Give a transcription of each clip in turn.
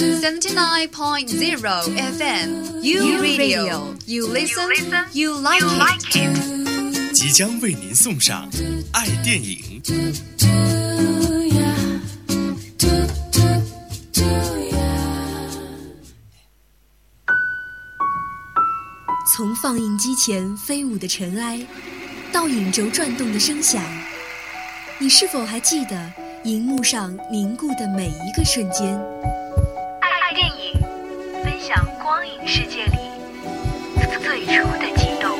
79.0 FM U Radio. You listen. You like it. 即将为您送上爱电影。从放映机前飞舞的尘埃到影轴转动的声响你是否还记得荧幕上凝固的每一个瞬间？世界里最初的激动。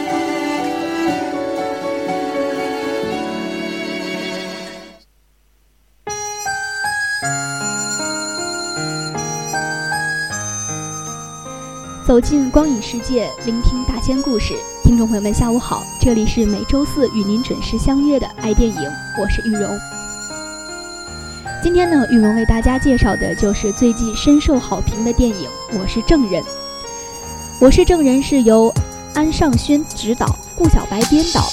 走进光影世界，聆听大千故事。听众朋友们，下午好，这里是每周四与您准时相约的爱电影，我是玉荣。今天呢，玉荣为大家介绍的就是最近深受好评的电影《我是证人》。《我是证人》是由安尚勋执导，顾小白编导，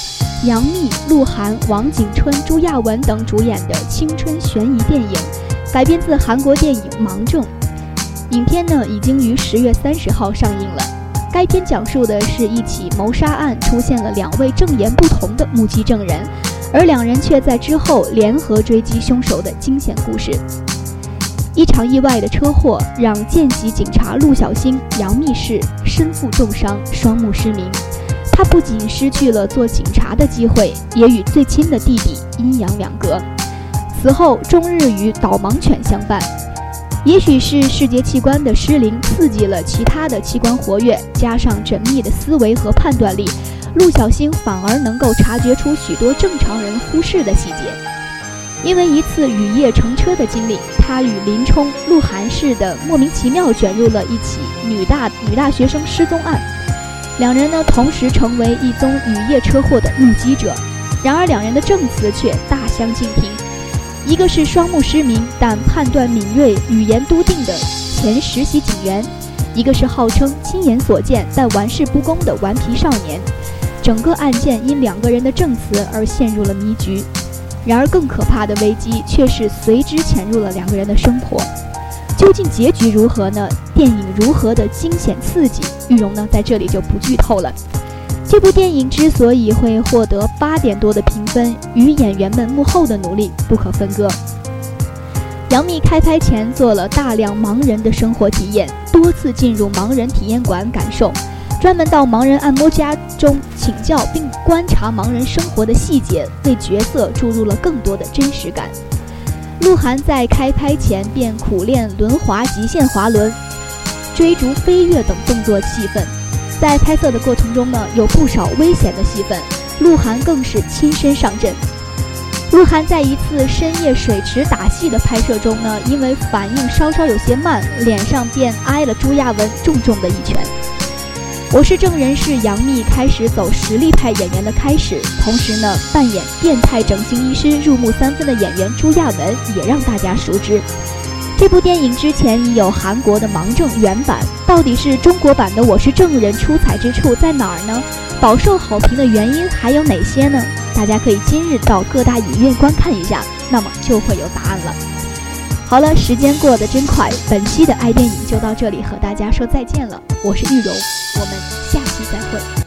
杨幂、鹿晗、王景春、朱亚文等主演的青春悬疑电影，改编自韩国电影《盲证》。影片呢已经于十月三十号上映了。该片讲述的是一起谋杀案出现了两位证言不同的目击证人，而两人却在之后联合追击凶手的惊险故事。一场意外的车祸让见习警察陆小星杨幂氏身负重伤，双目失明。她不仅失去了做警察的机会，也与最亲的弟弟阴阳两隔。此后终日与导盲犬相伴。也许是视觉器官的失灵刺激了其他的器官活跃，加上缜密的思维和判断力，陆小星反而能够察觉出许多正常人忽视的细节。因为一次雨夜乘车的经历，他与林冲、鹿晗似的莫名其妙卷入了一起女大女大学生失踪案，两人呢同时成为一宗雨夜车祸的目击者。然而两人的证词却大相径庭。一个是双目失明但判断敏锐、语言笃定的前实习警员，一个是号称亲眼所见但玩世不恭的顽皮少年。整个案件因两个人的证词而陷入了迷局。然而更可怕的危机却是随之潜入了两个人的生活。究竟结局如何呢？电影如何的惊险刺激？玉荣呢在这里就不剧透了。这部电影之所以会获得八点多的评分，与演员们幕后的努力不可分割。杨幂开拍前做了大量盲人的生活体验，多次进入盲人体验馆感受，专门到盲人按摩家中请教并观察盲人生活的细节，为角色注入了更多的真实感。鹿晗在开拍前便苦练轮滑、极限滑轮、追逐、飞跃等动作戏份。在拍摄的过程中呢，有不少危险的戏份，鹿晗更是亲身上阵。鹿晗在一次深夜水池打戏的拍摄中呢，因为反应稍稍有些慢，脸上便挨了朱亚文重重的一拳。我是证人是杨幂开始走实力派演员的开始，同时呢，扮演变态整形医师入木三分的演员朱亚文也让大家熟知。这部电影之前已有韩国的《盲证》原版，到底是中国版的《我是证人》出彩之处在哪儿呢？饱受好评的原因还有哪些呢？大家可以今日到各大影院观看一下，那么就会有答案了。好了，时间过得真快，本期的爱电影就到这里，和大家说再见了。我是玉荣，我们下期再会。